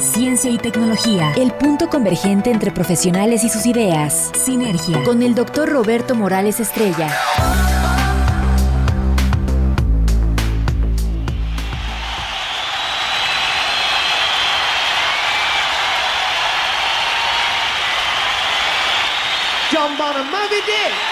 ciencia y tecnología, el punto convergente entre profesionales y sus ideas. Sinergia, con el doctor Roberto Morales Estrella. John Bonham, Moby Dick,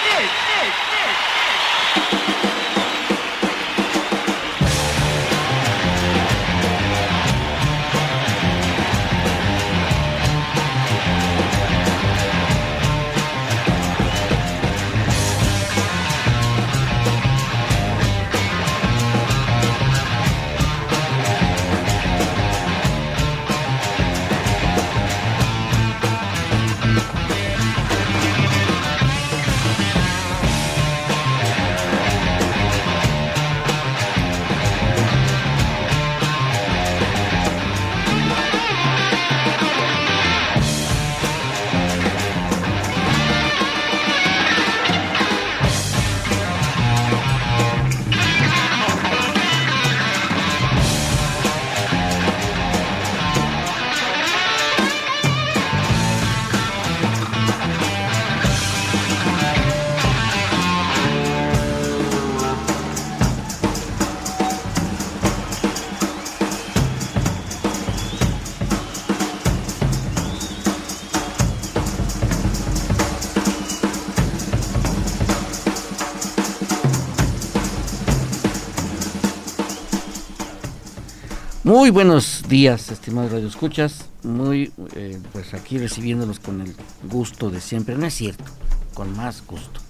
Muy buenos días, estimados radioescuchas. Muy, eh, pues aquí recibiéndolos con el gusto de siempre. No es cierto, con más gusto.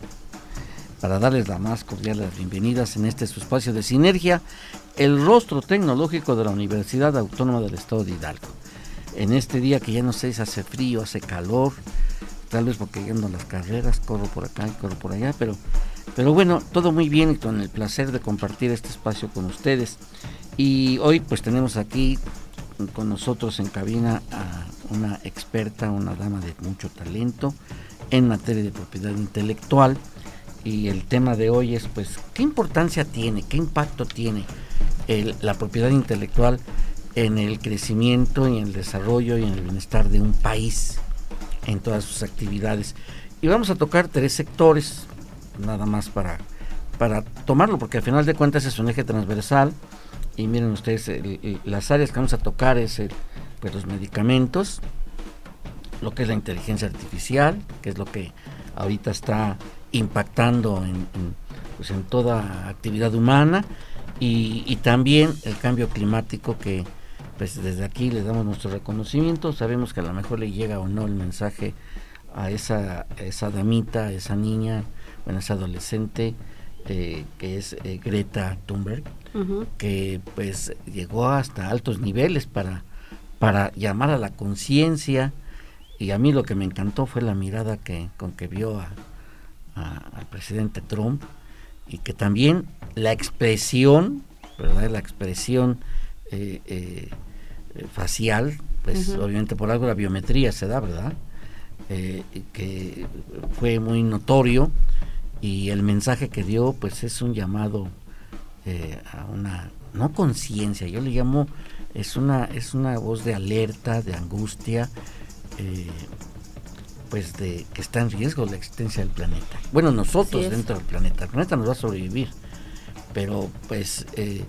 Para darles la más cordial las bienvenidas en este su espacio de sinergia, el rostro tecnológico de la Universidad Autónoma del Estado de Hidalgo. En este día que ya no sé si hace frío, hace calor, tal vez porque yendo las carreras, corro por acá y corro por allá, pero, pero bueno, todo muy bien y con el placer de compartir este espacio con ustedes. Y hoy pues tenemos aquí con nosotros en cabina a una experta, una dama de mucho talento en materia de propiedad intelectual. Y el tema de hoy es pues qué importancia tiene, qué impacto tiene la propiedad intelectual en el crecimiento y en el desarrollo y en el bienestar de un país en todas sus actividades. Y vamos a tocar tres sectores, nada más para, para tomarlo, porque al final de cuentas es un eje transversal y miren ustedes, las áreas que vamos a tocar es pues los medicamentos, lo que es la inteligencia artificial, que es lo que ahorita está impactando en, pues en toda actividad humana, y, también el cambio climático que pues desde aquí le damos nuestro reconocimiento, sabemos que a lo mejor le llega o no el mensaje a esa, esa damita, esa niña, bueno, esa adolescente, eh, que es eh, Greta Thunberg, que pues llegó hasta altos niveles para, para llamar a la conciencia y a mí lo que me encantó fue la mirada que con que vio al presidente Trump y que también la expresión, ¿verdad? La expresión eh, eh, facial, pues obviamente por algo la biometría se da, ¿verdad? Eh, que fue muy notorio y el mensaje que dio pues es un llamado eh, a una no conciencia, yo le llamo es una es una voz de alerta, de angustia, eh, pues de que está en riesgo la existencia del planeta. Bueno, nosotros dentro del planeta, el planeta nos va a sobrevivir, pero pues eh,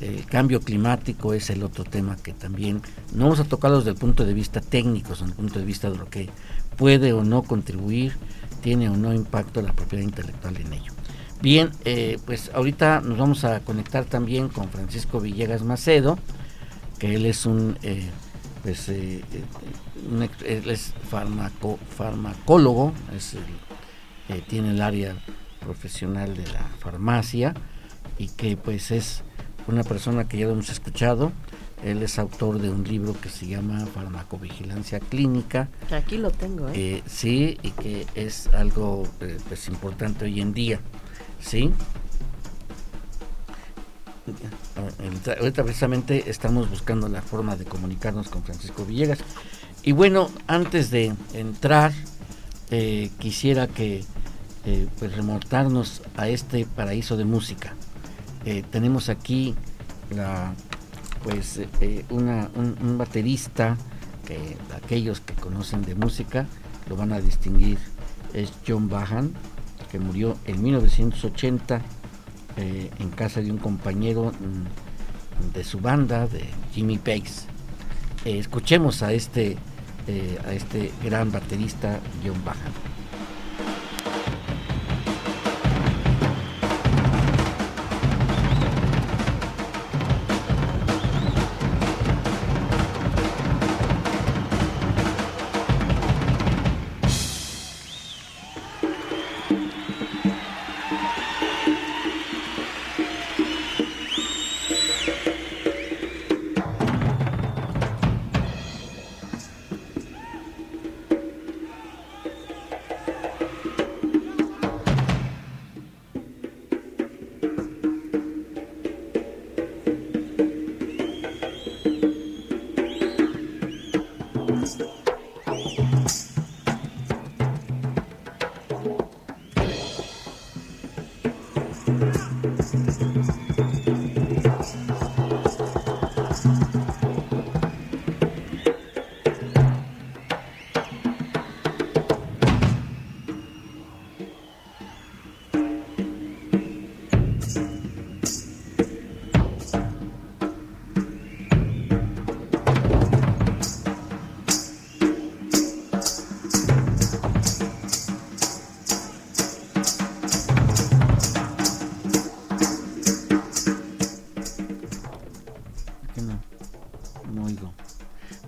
el cambio climático es el otro tema que también no vamos a tocarlo desde el punto de vista técnico, desde el punto de vista de lo que puede o no contribuir, tiene o no impacto la propiedad intelectual en ello. Bien, eh, pues ahorita nos vamos a conectar también con Francisco Villegas Macedo, que él es un, eh, pues, eh, él es farmacólogo, es tiene el área profesional de la farmacia y que pues es una persona que ya lo hemos escuchado, Él es autor de un libro que se llama Farmacovigilancia Clínica. Aquí lo tengo, ¿eh? sí, y que es algo pues importante hoy en día, ¿sí? Ahorita precisamente estamos buscando la forma de comunicarnos con Francisco Villegas. Y bueno, antes de entrar, eh, quisiera que pues remontarnos a este paraíso de música. tenemos aquí la pues eh, eh, un, baterista que aquellos que conocen de música lo van a distinguir es John Bahan que murió en 1980 eh, en casa de un compañero mm, de su banda de Jimmy Page. Escuchemos a este a este gran baterista John Bahan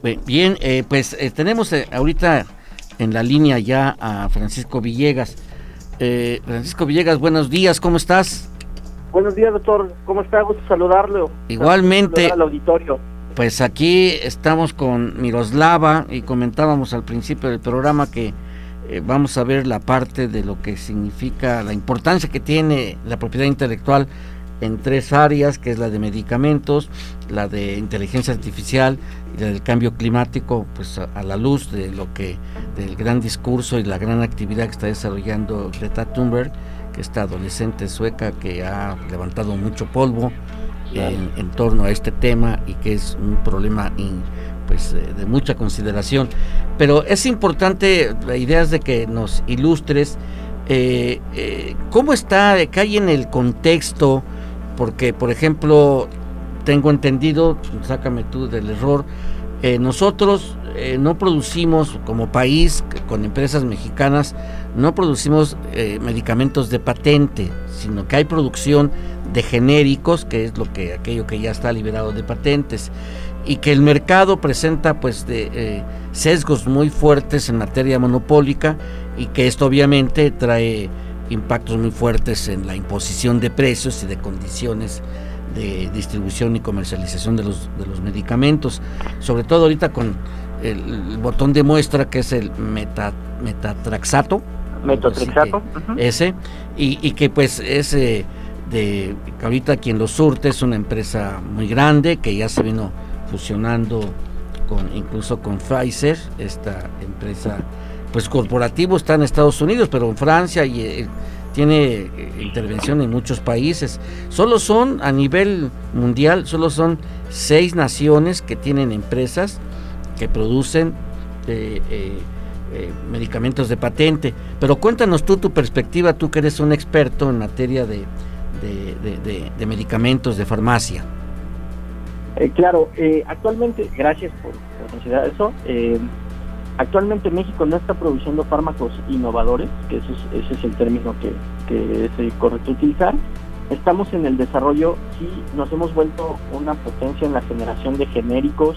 Bien, eh, pues eh, tenemos eh, ahorita en la línea ya a Francisco Villegas. Francisco Villegas, buenos días, ¿cómo estás? Buenos días, doctor. ¿Cómo está? Gusto saludarlo. Igualmente. Al auditorio. Pues aquí estamos con Miroslava y comentábamos al principio del programa que vamos a ver la parte de lo que significa la importancia que tiene la propiedad intelectual en tres áreas, que es la de medicamentos, la de inteligencia artificial y la del cambio climático, pues a, la luz de lo que del gran discurso y la gran actividad que está desarrollando Greta Thunberg, que esta adolescente sueca que ha levantado mucho polvo en, torno a este tema y que es un problema pues eh, de mucha consideración. Pero es importante, la idea es de que nos ilustres eh, eh, cómo está, que hay en el contexto porque por ejemplo, tengo entendido, sácame tú del error, eh, nosotros eh, no producimos como país, con empresas mexicanas, no producimos eh, medicamentos de patente, sino que hay producción de genéricos, que es lo que aquello que ya está liberado de patentes, y que el mercado presenta pues de sesgos muy fuertes en materia monopólica y que esto obviamente trae impactos muy fuertes en la imposición de precios y de condiciones de distribución y comercialización de los, de los medicamentos, sobre todo ahorita con el, botón de muestra que es el meta, metatraxato, metatraxato, ese, y, que pues es de que ahorita quien lo surte es una empresa muy grande que ya se vino fusionando con incluso con Pfizer, esta empresa pues corporativo está en Estados Unidos, pero en Francia y eh, tiene eh, intervención en muchos países. Solo son a nivel mundial, solo son seis naciones que tienen empresas que producen eh, medicamentos de patente. Pero cuéntanos tú tu perspectiva, tú que eres un experto en materia de, de, medicamentos, de farmacia. claro, actualmente, gracias por, por considerar eso. Actualmente México no está produciendo fármacos innovadores, que ese es, ese es el término que, que es correcto utilizar. Estamos en el desarrollo, sí, nos hemos vuelto una potencia en la generación de genéricos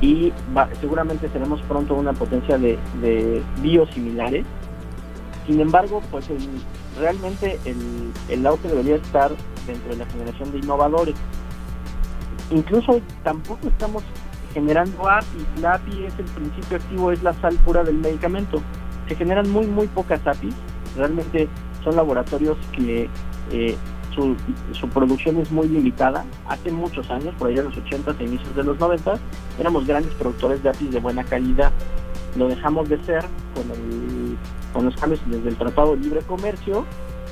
y seguramente tenemos pronto una potencia de, de biosimilares. Sin embargo, pues realmente el, el auge debería estar dentro de la generación de innovadores. incluso tampoco estamos generando API. La API es el principio activo, es la sal pura del medicamento. Se generan muy, muy pocas APIs. Realmente son laboratorios que eh, su, su, producción es muy limitada. Hace muchos años, por allá en los 80 e inicios de los 90, éramos grandes productores de APIs de buena calidad. Lo dejamos de ser con, el, con los cambios desde el Tratado de Libre Comercio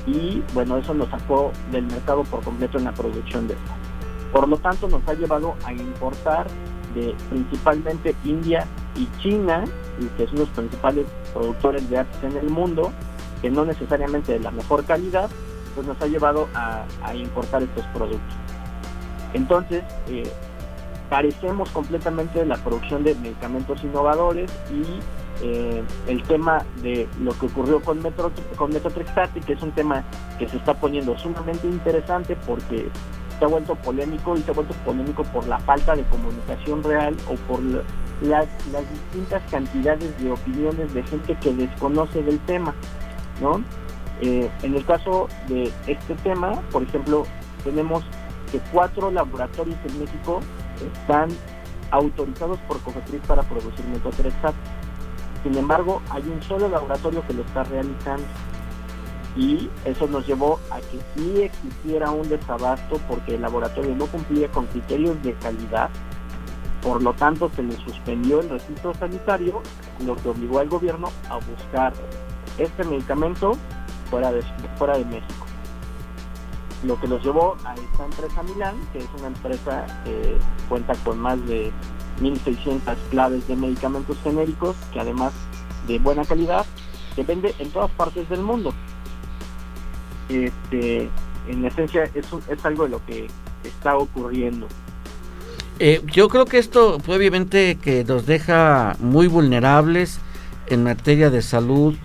y bueno, eso nos sacó del mercado por completo en la producción de esto. Por lo tanto, nos ha llevado a importar de principalmente India y China, que son los principales productores de APIs en el mundo, que no necesariamente de la mejor calidad, pues nos ha llevado a, importar estos productos. Entonces, eh, carecemos completamente de la producción de medicamentos innovadores y eh, el tema de lo que ocurrió con, Metro, con Metotrexate, que es un tema que se está poniendo sumamente interesante porque se ha vuelto polémico y se ha vuelto polémico por la falta de comunicación real o por las, distintas cantidades de opiniones de gente que desconoce del tema, ¿no? Eh, en el caso de este tema, por ejemplo, tenemos que cuatro laboratorios en México están autorizados por COFEPRIS para producir metotrexato. Sin embargo, hay un solo laboratorio que lo está realizando y eso nos llevó a que sí existiera un desabasto porque el laboratorio no cumplía con criterios de calidad, por lo tanto se le suspendió el registro sanitario, lo que obligó al gobierno a buscar este medicamento fuera de, fuera de México. Lo que los llevó a esta empresa Milán, que es una empresa que cuenta con más de 1.600 claves de medicamentos genéricos, que además de buena calidad, se vende en todas partes del mundo. Este, en esencia, eso es algo de lo que está ocurriendo. Eh, yo creo que esto obviamente que nos deja muy vulnerables en materia de salud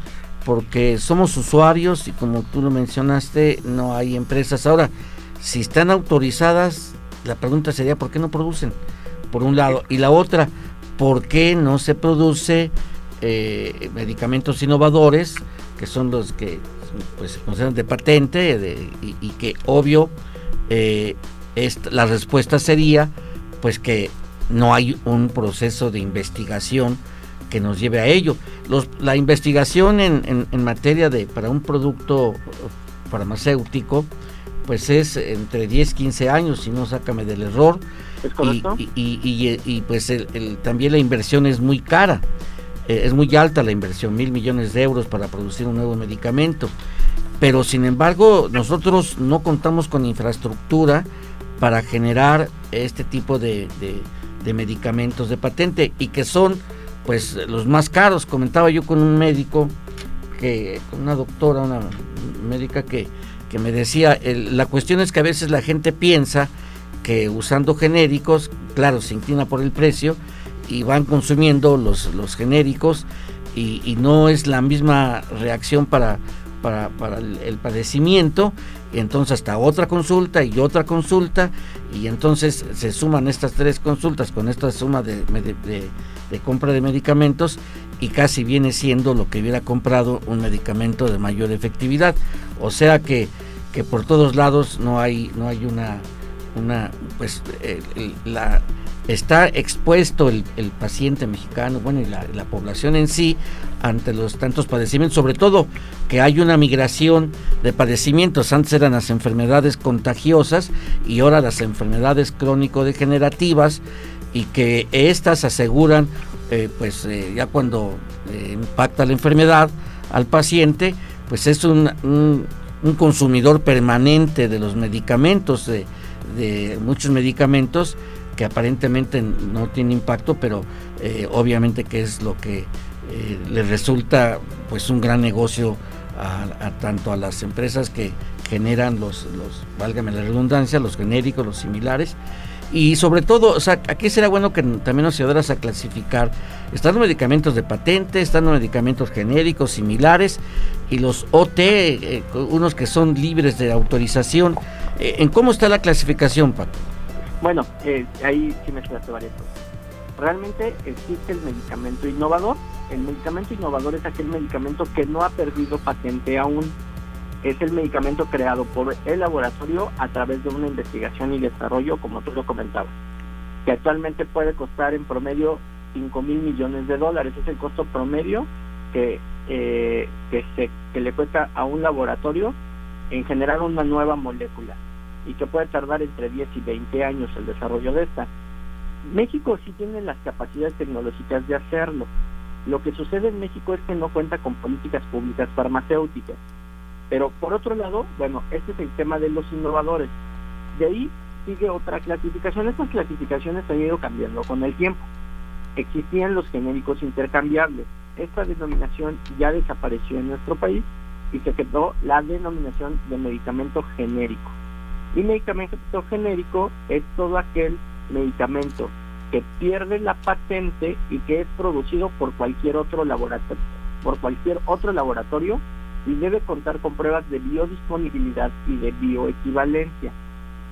porque somos usuarios y como tú lo mencionaste, no hay empresas. Ahora, si están autorizadas, la pregunta sería, ¿por qué no producen? Por un lado. Y la otra, ¿por qué no se produce eh, medicamentos innovadores, que son los que pues, consideran de patente y, que obvio eh, la respuesta sería pues que no hay un proceso de investigación que nos lleve a ello. la investigación en, materia de para un producto farmacéutico, pues es entre 10 15 años, si no sácame del error. Y, pues también la inversión es muy cara, eh, es muy alta la inversión, mil millones de euros para producir un nuevo medicamento. Pero sin embargo, nosotros no contamos con infraestructura para generar este tipo de medicamentos de patente y que son pues los más caros. Comentaba yo con un médico, que, con una doctora, una médica que, que me decía, la cuestión es que a veces la gente piensa que usando genéricos, claro, se inclina por el precio y van consumiendo los, los genéricos y, no es la misma reacción para, para, para el, padecimiento, y entonces hasta otra consulta y otra consulta, y entonces se suman estas tres consultas con esta suma de, de de compra de medicamentos y casi viene siendo lo que hubiera comprado un medicamento de mayor efectividad. O sea que, que por todos lados no hay, no hay una, una pues la está expuesto el, paciente mexicano, bueno, y la, la, población en sí ante los tantos padecimientos, sobre todo que hay una migración de padecimientos. Antes eran las enfermedades contagiosas y ahora las enfermedades crónico-degenerativas y que estas aseguran, eh, pues eh, ya cuando eh, impacta la enfermedad al paciente, pues es un, un, consumidor permanente de los medicamentos, de, de, muchos medicamentos que aparentemente no tiene impacto, pero obviamente que es lo que le resulta pues un gran negocio a, tanto a las empresas que generan los, los, válgame la redundancia, los genéricos, los similares, y sobre todo, o sea, aquí será bueno que también nos ayudaras a clasificar. Están los medicamentos de patente, están los medicamentos genéricos similares y los OT, eh, unos que son libres de autorización. Eh, ¿En cómo está la clasificación, Paco? Bueno, eh, ahí sí me quedaste varias cosas. Realmente existe el medicamento innovador. El medicamento innovador es aquel medicamento que no ha perdido patente aún es el medicamento creado por el laboratorio a través de una investigación y desarrollo, como tú lo comentabas. que actualmente puede costar en promedio 5 mil millones de dólares. Es el costo promedio que, eh, que, se, que le cuesta a un laboratorio en generar una nueva molécula y que puede tardar entre 10 y 20 años el desarrollo de esta. México sí tiene las capacidades tecnológicas de hacerlo. Lo que sucede en México es que no cuenta con políticas públicas farmacéuticas. Pero por otro lado, bueno, este es el tema de los innovadores. De ahí sigue otra clasificación. Estas clasificaciones han ido cambiando con el tiempo. Existían los genéricos intercambiables. Esta denominación ya desapareció en nuestro país y se quedó la denominación de medicamento genérico. Y medicamento genérico es todo aquel medicamento que pierde la patente y que es producido por cualquier otro laboratorio, por cualquier otro laboratorio y debe contar con pruebas de biodisponibilidad y de bioequivalencia.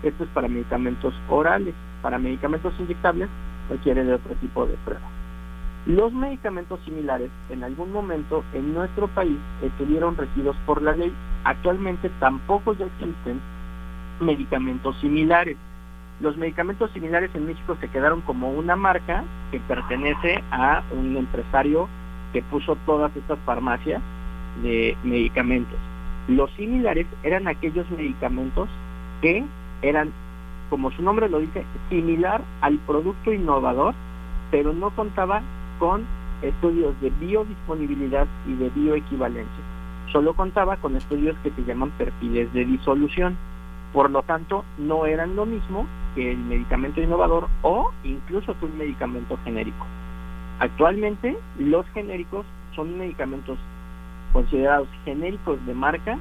Esto es para medicamentos orales, para medicamentos inyectables requiere de otro tipo de pruebas. Los medicamentos similares en algún momento en nuestro país estuvieron regidos por la ley. Actualmente tampoco ya existen medicamentos similares. Los medicamentos similares en México se quedaron como una marca que pertenece a un empresario que puso todas estas farmacias de medicamentos. Los similares eran aquellos medicamentos que eran, como su nombre lo dice, similar al producto innovador, pero no contaba con estudios de biodisponibilidad y de bioequivalencia. Solo contaba con estudios que se llaman perfiles de disolución. Por lo tanto, no eran lo mismo que el medicamento innovador o incluso que un medicamento genérico. Actualmente, los genéricos son medicamentos considerados genéricos de marca,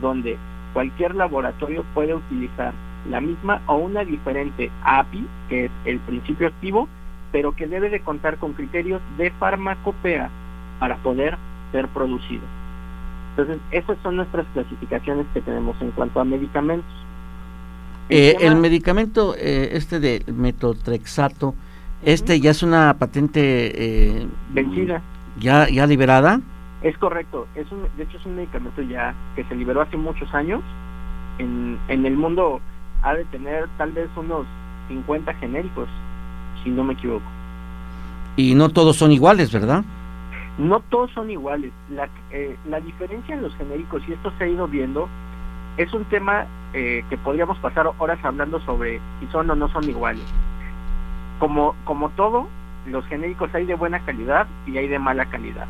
donde cualquier laboratorio puede utilizar la misma o una diferente API, que es el principio activo, pero que debe de contar con criterios de farmacopea para poder ser producido. Entonces, esas son nuestras clasificaciones que tenemos en cuanto a medicamentos. El, eh, medicamento, eh, este de metotrexato, este ya es una patente eh, vencida. Ya, ya liberada. Es correcto, es un, de hecho es un medicamento ya que se liberó hace muchos años. En, en el mundo ha de tener tal vez unos 50 genéricos, si no me equivoco. Y no todos son iguales, ¿verdad? No todos son iguales. La, eh, la diferencia en los genéricos, y esto se ha ido viendo, es un tema eh, que podríamos pasar horas hablando sobre si son o no son iguales. Como, como todo, los genéricos hay de buena calidad y hay de mala calidad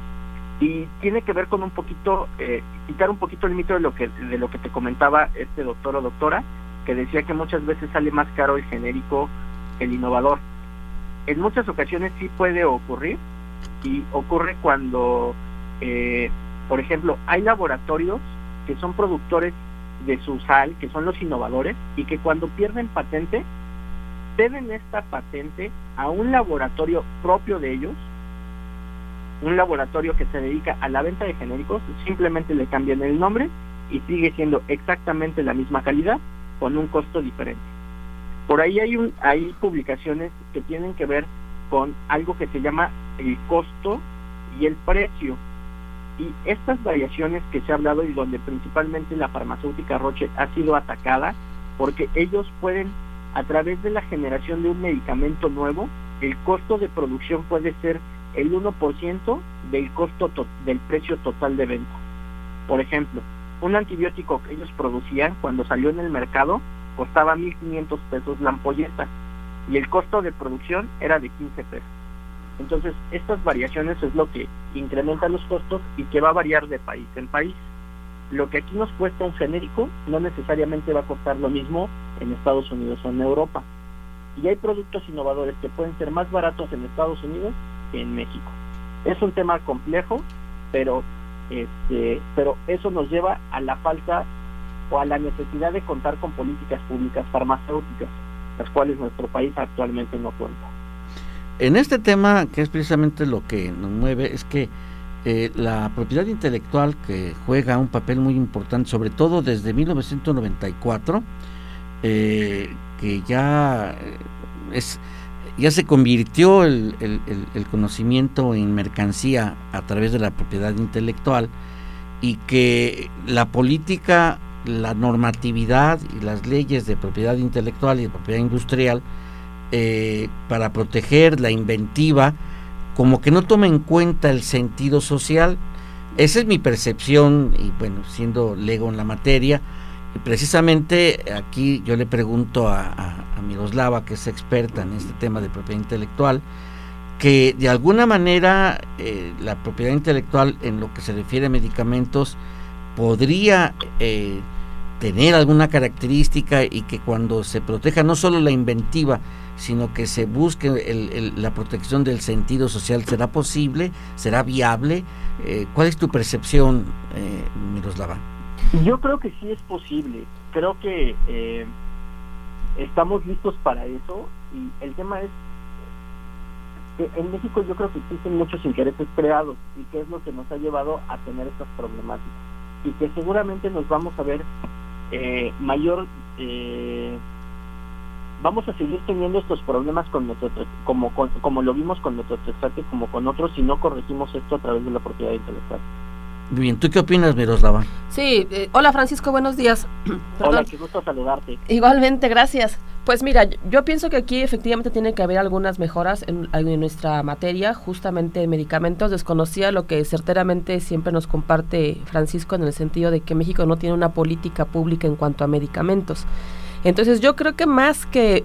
y tiene que ver con un poquito eh, quitar un poquito el mito de lo que de lo que te comentaba este doctor o doctora que decía que muchas veces sale más caro el genérico que el innovador. En muchas ocasiones sí puede ocurrir y ocurre cuando eh, por ejemplo hay laboratorios que son productores de su sal que son los innovadores y que cuando pierden patente ceden esta patente a un laboratorio propio de ellos un laboratorio que se dedica a la venta de genéricos, simplemente le cambian el nombre y sigue siendo exactamente la misma calidad con un costo diferente. Por ahí hay, un, hay publicaciones que tienen que ver con algo que se llama el costo y el precio. Y estas variaciones que se ha hablado y donde principalmente la farmacéutica Roche ha sido atacada, porque ellos pueden, a través de la generación de un medicamento nuevo, el costo de producción puede ser el 1% del costo del precio total de venta. Por ejemplo, un antibiótico que ellos producían cuando salió en el mercado costaba 1.500 pesos la ampolleta y el costo de producción era de 15 pesos. Entonces, estas variaciones es lo que incrementa los costos y que va a variar de país en país. Lo que aquí nos cuesta un genérico no necesariamente va a costar lo mismo en Estados Unidos o en Europa. Y hay productos innovadores que pueden ser más baratos en Estados Unidos en México. Es un tema complejo, pero este, pero eso nos lleva a la falta o a la necesidad de contar con políticas públicas farmacéuticas, las cuales nuestro país actualmente no cuenta. En este tema, que es precisamente lo que nos mueve, es que eh, la propiedad intelectual que juega un papel muy importante, sobre todo desde 1994, eh, que ya eh, es ya se convirtió el, conocimiento en mercancía a través de la propiedad intelectual y que la política, la normatividad y las leyes de propiedad intelectual y de propiedad industrial eh, para proteger la inventiva, como que no toma en cuenta el sentido social. Esa es mi percepción, y bueno, siendo lego en la materia, precisamente aquí yo le pregunto a, Miroslava, que es experta en este tema de propiedad intelectual, que de alguna manera eh, la propiedad intelectual en lo que se refiere a medicamentos podría eh, tener alguna característica y que cuando se proteja no solo la inventiva, sino que se busque la protección del sentido social, ¿será posible? ¿Será viable? Eh, ¿Cuál es tu percepción, Miroslava? Yo creo que sí es posible. Creo que eh, estamos listos para eso. Y el tema es que en México yo creo que existen muchos intereses creados y que es lo que nos ha llevado a tener estas problemáticas. Y que seguramente nos vamos a ver eh, mayor eh, vamos a seguir teniendo estos problemas con nosotros como como lo vimos con nuestros trasplante como con otros si no corregimos esto a través de la propiedad intelectual Bien, ¿tú qué opinas, Miroslava? Sí, eh, hola Francisco, buenos días. hola, qué gusto saludarte. Igualmente, gracias. Pues mira, yo pienso que aquí efectivamente tiene que haber algunas mejoras en, en, nuestra materia, justamente en medicamentos. Desconocía lo que certeramente siempre nos comparte Francisco en el sentido de que México no tiene una política pública en cuanto a medicamentos. Entonces yo creo que más que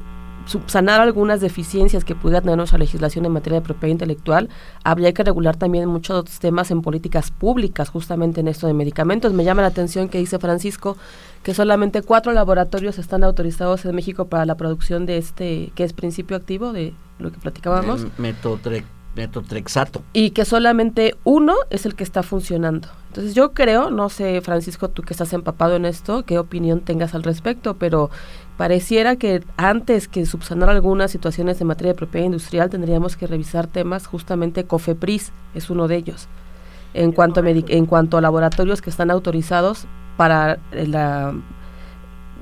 subsanar algunas deficiencias que pudiera tener nuestra legislación en materia de propiedad intelectual, habría que regular también muchos temas en políticas públicas, justamente en esto de medicamentos. Me llama la atención que dice Francisco que solamente cuatro laboratorios están autorizados en México para la producción de este, que es principio activo de lo que platicábamos. metotrexato. Y que solamente uno es el que está funcionando. Entonces yo creo, no sé Francisco, tú que estás empapado en esto, qué opinión tengas al respecto, pero pareciera que antes que subsanar algunas situaciones en materia de propiedad industrial tendríamos que revisar temas, justamente COFEPRIS es uno de ellos, en cuanto a, en cuanto a laboratorios que están autorizados para la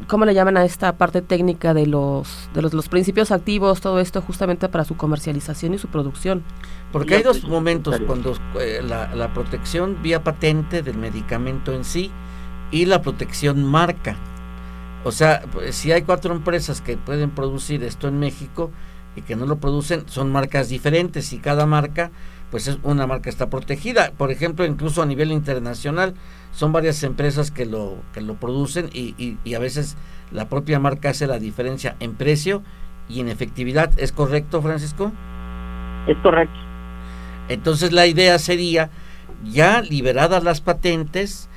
¿cómo le llaman a esta parte técnica de los, de los, principios activos, todo esto justamente para su comercialización y su producción? Porque hay dos momentos cuando eh, la, la, protección vía patente del medicamento en sí y la protección marca. O sea, pues, si hay cuatro empresas que pueden producir esto en México y que no lo producen, son marcas diferentes y cada marca, pues es una marca está protegida. Por ejemplo, incluso a nivel internacional, son varias empresas que lo, que lo producen y, y, a veces la propia marca hace la diferencia en precio y en efectividad. ¿Es correcto, Francisco? Es correcto. Entonces la idea sería, ya liberadas las patentes,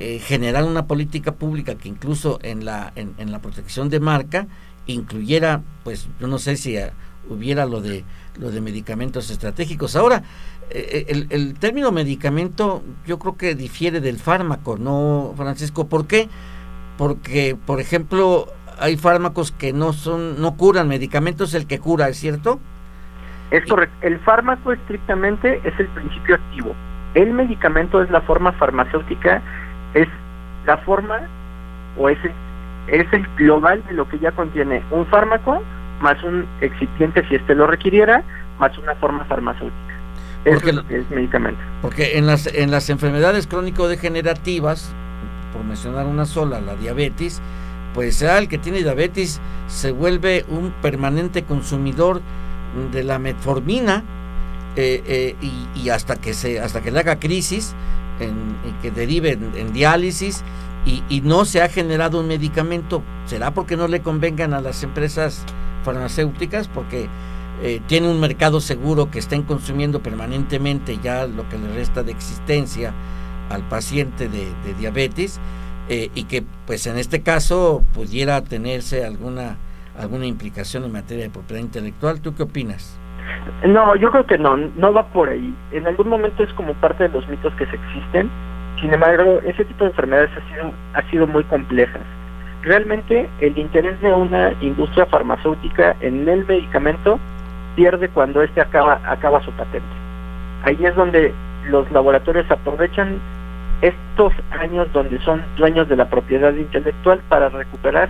eh, generar una política pública que incluso en la, en, la protección de marca incluyera, pues yo no sé si eh, hubiera lo de, lo de medicamentos estratégicos. Ahora, eh, el, el, término medicamento yo creo que difiere del fármaco, ¿no, Francisco? ¿Por qué? Porque, por ejemplo, hay fármacos que no son, no curan, medicamentos el que cura, ¿es cierto? Es correcto. El fármaco estrictamente es el principio activo. El medicamento es la forma farmacéutica es la forma o es el, es el global de lo que ya contiene un fármaco más un excipiente si éste lo requiriera, más una forma farmacéutica. Porque, es medicamento. Porque en las, en las enfermedades crónico-degenerativas, por mencionar una sola, la diabetes, pues sea el que tiene diabetes se vuelve un permanente consumidor de la metformina eh, eh, y, y, hasta que se hasta que le haga crisis en, que derive en, diálisis y, no se ha generado un medicamento, ¿será porque no le convengan a las empresas farmacéuticas? Porque eh, tiene un mercado seguro que estén consumiendo permanentemente ya lo que le resta de existencia al paciente de, diabetes eh, y que pues en este caso pudiera tenerse alguna alguna implicación en materia de propiedad intelectual. ¿Tú qué opinas? No, yo creo que no, no va por ahí. En algún momento es como parte de los mitos que se existen. Sin embargo, ese tipo de enfermedades ha sido, ha sido muy complejas. Realmente el interés de una industria farmacéutica en el medicamento pierde cuando éste acaba, acaba su patente. Ahí es donde los laboratorios aprovechan estos años donde son dueños de la propiedad intelectual para recuperar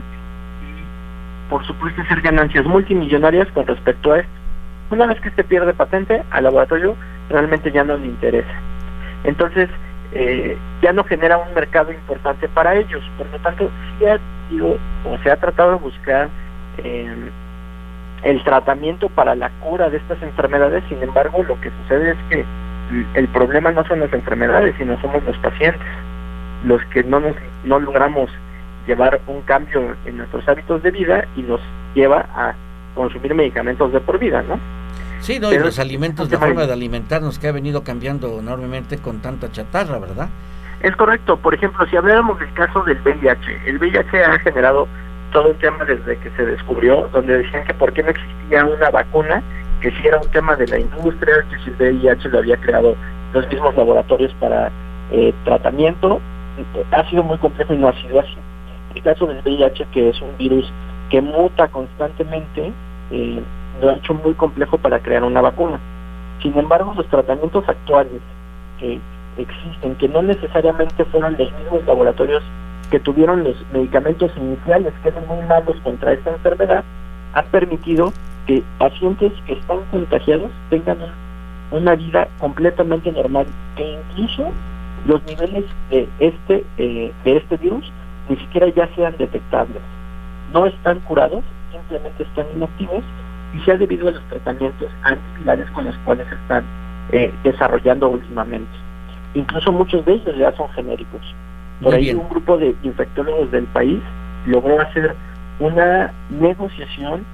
y, por supuesto, hacer ganancias multimillonarias con respecto a esto. Una vez que se pierde patente al laboratorio, realmente ya no le interesa. Entonces, eh, ya no genera un mercado importante para ellos. Por lo tanto, sí ha sido, o se ha tratado de buscar eh, el tratamiento para la cura de estas enfermedades, sin embargo, lo que sucede es que el problema no son las enfermedades, sino somos los pacientes, los que no nos no logramos llevar un cambio en nuestros hábitos de vida y nos lleva a consumir medicamentos de por vida, ¿no? Sí, no, y los alimentos, la forma de alimentarnos que ha venido cambiando enormemente con tanta chatarra, ¿verdad? Es correcto. Por ejemplo, si habláramos del caso del VIH, el VIH ha generado todo un tema desde que se descubrió, donde decían que por qué no existía una vacuna, que si era un tema de la industria, que si el VIH lo había creado los mismos laboratorios para eh, tratamiento, ha sido muy complejo y no ha sido así. El caso del VIH, que es un virus que muta constantemente, eh, lo ha hecho muy complejo para crear una vacuna. Sin embargo, los tratamientos actuales que existen, que no necesariamente fueron los mismos laboratorios que tuvieron los medicamentos iniciales, que eran muy malos contra esta enfermedad, han permitido que pacientes que están contagiados tengan una vida completamente normal, que incluso los niveles de este, eh, de este virus ni siquiera ya sean detectables. No están curados, simplemente están inactivos y sea debido a los tratamientos antivirales con los cuales se están eh, desarrollando últimamente. Incluso muchos de ellos ya son genéricos. Por ahí un grupo de infectólogos del país logró hacer una negociación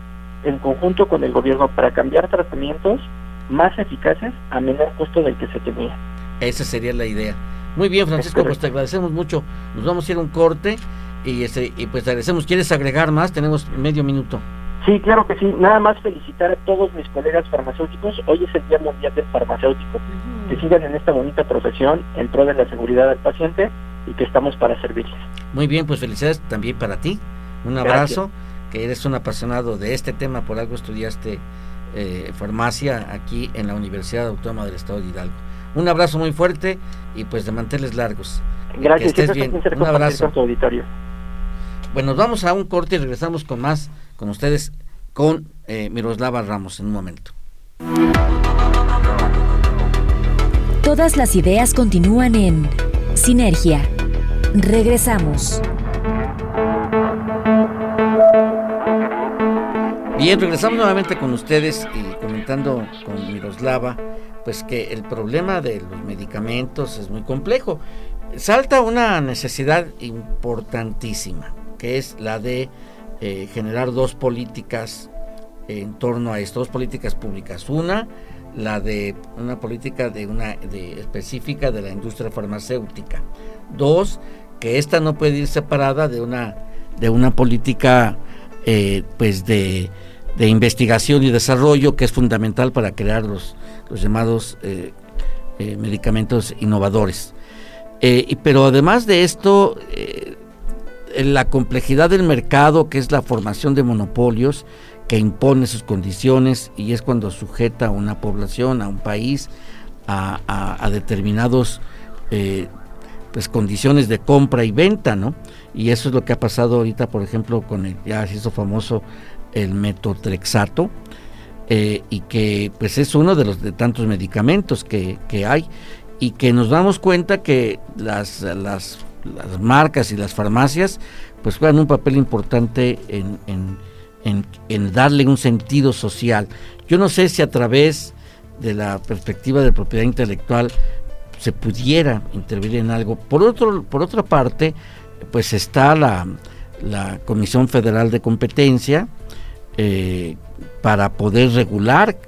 en conjunto con el gobierno para cambiar tratamientos más eficaces a menor costo del que se tenía. Esa sería la idea. Muy bien, Francisco, pues te agradecemos mucho. Nos vamos a ir a un corte y, este, y pues te agradecemos. ¿Quieres agregar más? Tenemos medio minuto. Sí, claro que sí. Nada más felicitar a todos mis colegas farmacéuticos. Hoy es el Día Mundial del Farmacéutico. Que sigan en esta bonita profesión en pro de la seguridad del paciente y que estamos para servirles. Muy bien, pues felicidades también para ti. Un abrazo, que eres un apasionado de este tema, por algo estudiaste eh, farmacia aquí en la Universidad Autónoma del Estado de Hidalgo. Un abrazo muy fuerte y pues de manteles largos. Gracias, que estés bien. Un abrazo. auditorio. Bueno, nos vamos a un corte y regresamos con más con ustedes con eh, Miroslava Ramos en un momento. Todas las ideas continúan en Sinergia. Regresamos. Bien, regresamos nuevamente con ustedes y comentando con Miroslava, pues que el problema de los medicamentos es muy complejo. Salta una necesidad importantísima, que es la de eh, generar dos políticas en torno a esto, dos políticas públicas. Una, la de una política de una específica de la industria farmacéutica. Dos, que esta no puede ir separada de una de una política eh, pues de, de, investigación y desarrollo que es fundamental para crear los, los llamados eh, medicamentos innovadores. pero además de esto, la complejidad del mercado, que es la formación de monopolios, que impone sus condiciones y es cuando sujeta a una población, a un país, a, determinados eh, pues condiciones de compra y venta, ¿no? Y eso es lo que ha pasado ahorita, por ejemplo, con el ya se hizo famoso el metotrexato, eh, y que pues es uno de los de tantos medicamentos que, que hay y que nos damos cuenta que las, las, las, marcas y las farmacias pues juegan un papel importante en en, darle un sentido social. Yo no sé si a través de la perspectiva de propiedad intelectual se pudiera intervenir en algo. Por, otro, por otra parte, pues está la, Comisión Federal de Competencia eh, para poder regular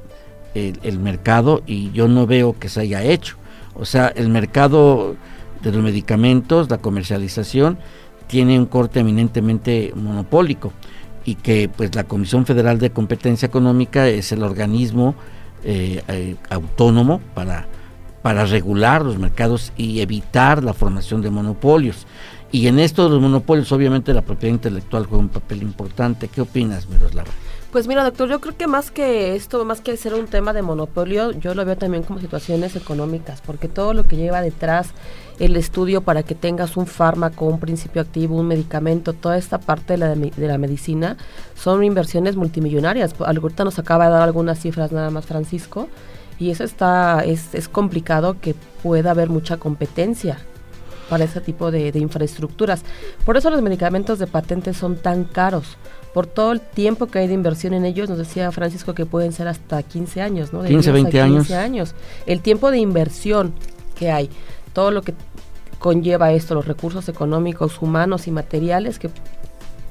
el, el, mercado y yo no veo que se haya hecho. O sea, el mercado de los medicamentos, la comercialización, tiene un corte eminentemente monopólico y que pues la Comisión Federal de Competencia Económica es el organismo eh, eh, autónomo para, para regular los mercados y evitar la formación de monopolios. Y en esto de los monopolios, obviamente, la propiedad intelectual juega un papel importante. ¿Qué opinas, Miroslava? Pues mira, doctor, yo creo que más que esto, más que ser un tema de monopolio, yo lo veo también como situaciones económicas, porque todo lo que lleva detrás el estudio para que tengas un fármaco, un principio activo, un medicamento, toda esta parte de la, de la medicina, son inversiones multimillonarias. Ahorita nos acaba de dar algunas cifras nada más Francisco, y eso está, es, es complicado que pueda haber mucha competencia. para ese tipo de, infraestructuras. Por eso los medicamentos de patente son tan caros, por todo el tiempo que hay de inversión en ellos, nos decía Francisco que pueden ser hasta 15 años, ¿no? De 15, 20 años. años. El tiempo de inversión que hay, todo lo que conlleva esto, los recursos económicos, humanos y materiales que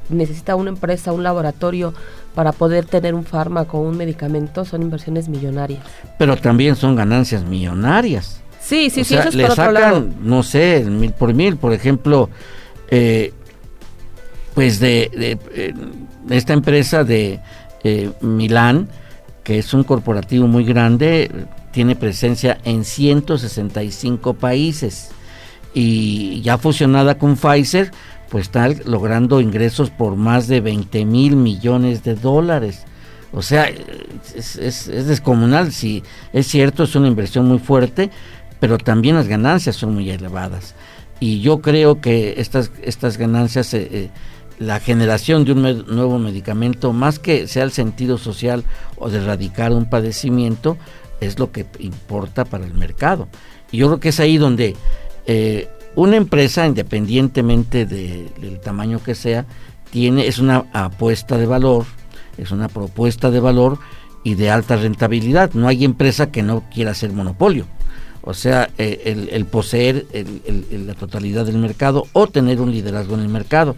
necesita una empresa, un laboratorio para poder tener un fármaco o un medicamento, son inversiones millonarias. Pero también son ganancias millonarias. Sí, sí, sí, eso es le sacan, no sé, mil por mil, por ejemplo, eh, pues de, eh, esta empresa de eh, Milán, que es un corporativo muy grande, tiene presencia en 165 países y ya fusionada con Pfizer, pues está logrando ingresos por más de 20 mil millones de dólares. O sea, es, es, descomunal. Si es cierto, es una inversión muy fuerte, pero también las ganancias son muy elevadas. Y yo creo que estas, estas ganancias, eh, eh, la generación de un nuevo medicamento, más que sea el sentido social o de erradicar un padecimiento, es lo que importa para el mercado. Y yo creo que es ahí donde eh, una empresa, independientemente del tamaño que sea, tiene, es una apuesta de valor, es una propuesta de valor y de alta rentabilidad. No hay empresa que no quiera ser monopolio. O sea, eh, el, poseer la totalidad del mercado o tener un liderazgo en el mercado.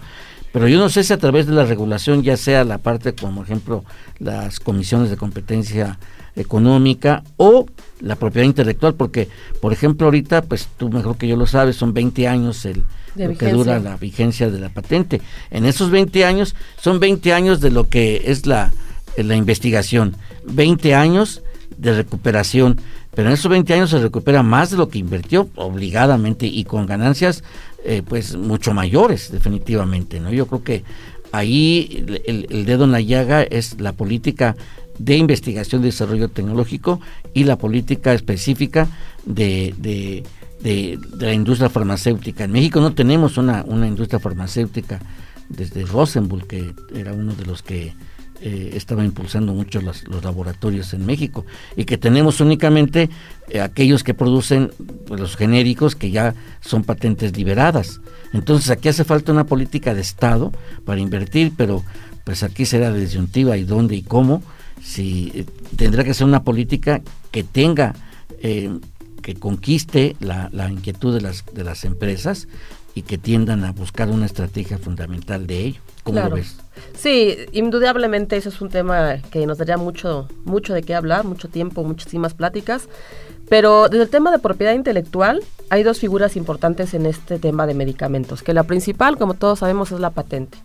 Pero yo no sé si a través de la regulación, ya sea la parte como ejemplo las comisiones de competencia económica o la propiedad intelectual, porque, por ejemplo, ahorita, pues tú mejor que yo lo sabes, son 20 años el que dura la vigencia de la patente. En esos 20 años, son 20 años de lo que es la, la investigación, 20 años de recuperación, pero en esos 20 años se recupera más de lo que invirtió obligadamente y con ganancias eh, pues mucho mayores definitivamente, ¿no? Yo creo que ahí el, el dedo en la llaga es la política de investigación y desarrollo tecnológico y la política específica de, de, la industria farmacéutica. En México no tenemos una, una industria farmacéutica desde Rosenbull, que era uno de los que eh, estaba impulsando mucho los, laboratorios en México y que tenemos únicamente eh, aquellos que producen pues, los genéricos que ya son patentes liberadas. Entonces aquí hace falta una política de Estado para invertir, pero pues aquí será disyuntiva y dónde y cómo si eh, tendrá que ser una política que tenga eh, que conquiste la, inquietud de las de las empresas y que tiendan a buscar una estrategia fundamental de ello. ¿Cómo lo ves? Sí, indudablemente eso es un tema que nos daría mucho mucho de qué hablar, mucho tiempo, muchísimas pláticas. Pero desde el tema de propiedad intelectual, hay dos figuras importantes en este tema de medicamentos, que la principal, como todos sabemos, es la patente.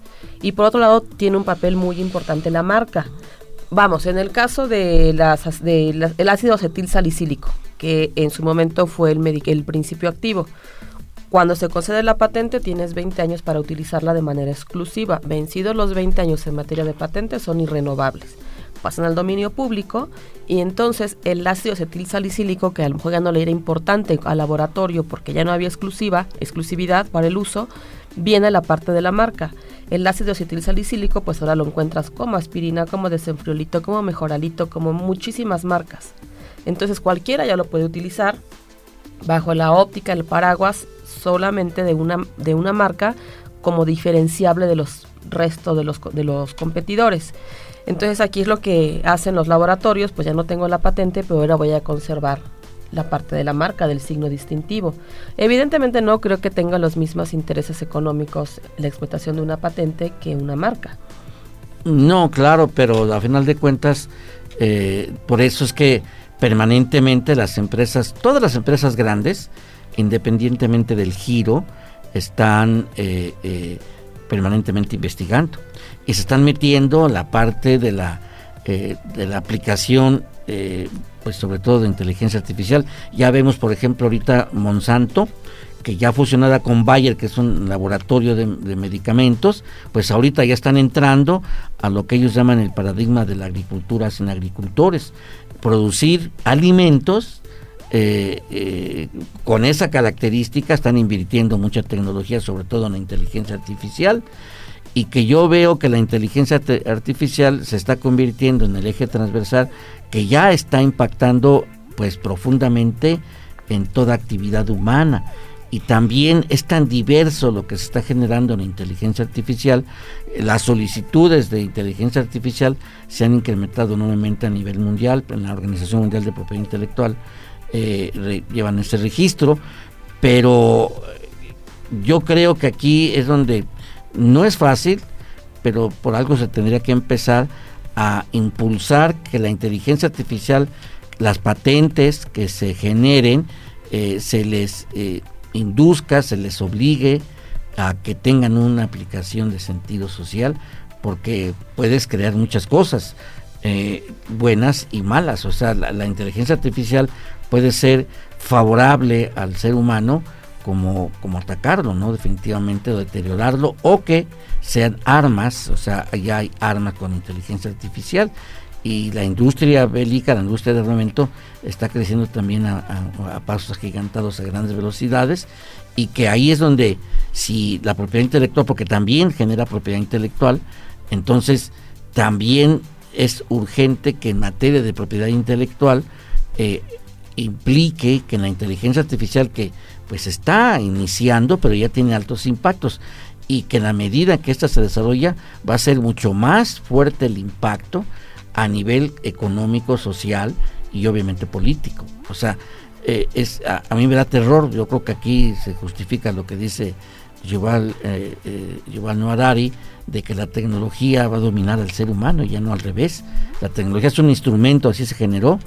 Y por otro lado, tiene un papel muy importante la marca. Vamos, en el caso de las, de ácido acetil salicílico, que en su momento fue el, principio activo. Cuando se concede la patente tienes 20 años para utilizarla de manera exclusiva. Vencidos los 20 años en materia de patente son irrenovables. Pasan al dominio público y entonces el ácido acetil salicílico, que a lo mejor ya no le era importante al laboratorio porque ya no había exclusiva, exclusividad para el uso, viene a la parte de la marca. El ácido acetilsalicílico, pues ahora lo encuentras como aspirina, como desenfriolito, como mejoralito, como muchísimas marcas. Entonces cualquiera ya lo puede utilizar bajo la óptica, el paraguas solamente de una, de una marca como diferenciable de los restos de los, de los competidores. Entonces aquí es lo que hacen los laboratorios, pues ya no tengo la patente, pero ahora voy a conservar la parte de la marca, del signo distintivo. Evidentemente no creo que tenga los mismos intereses económicos la explotación de una patente que una marca. No, claro, pero a final de cuentas, eh, por eso es que permanentemente las empresas, todas las empresas grandes, independientemente del giro, están eh, eh, permanentemente investigando y se están metiendo la parte de la, de la aplicación pues sobre todo de inteligencia artificial. Ya vemos, por ejemplo, ahorita Monsanto, que ya fusionada con Bayer, que es un laboratorio de, medicamentos, pues ahorita ya están entrando a lo que ellos llaman el paradigma de la agricultura sin agricultores, producir alimentos eh, eh, con esa característica, están invirtiendo mucha tecnología, sobre todo en la inteligencia artificial, y que yo veo que la inteligencia artificial se está convirtiendo en el eje transversal que ya está impactando pues profundamente en toda actividad humana. Y también es tan diverso lo que se está generando en la inteligencia artificial, las solicitudes de inteligencia artificial se han incrementado enormemente a nivel mundial, en la Organización Mundial de Propiedad Intelectual eh, llevan ese registro, pero yo creo que aquí es donde no es fácil, pero por algo se tendría que empezar a impulsar que la inteligencia artificial, las patentes que se generen, eh, se les eh, induzca, se les obligue a que tengan una aplicación de sentido social, porque puedes crear muchas cosas, eh, buenas y malas. O sea, la, inteligencia artificial puede ser favorable al ser humano como, como atacarlo, ¿no? Definitivamente, o deteriorarlo, o que sean armas, o sea, ya hay armas con inteligencia artificial y la industria bélica, la industria de armamento está creciendo también a, pasos agigantados a grandes velocidades y que ahí es donde si la propiedad intelectual, porque también genera propiedad intelectual, entonces también es urgente que en materia de propiedad intelectual eh, implique que la inteligencia artificial que pues está iniciando pero ya tiene altos impactos y que en la medida que ésta se desarrolla va a ser mucho más fuerte el impacto a nivel económico, social y obviamente político. O sea, eh, es, a, mí me da terror, yo creo que aquí se justifica lo que dice Yuval, eh, eh Yuval de que la tecnología va a dominar al ser humano, ya no al revés. La tecnología es un instrumento, así se generó,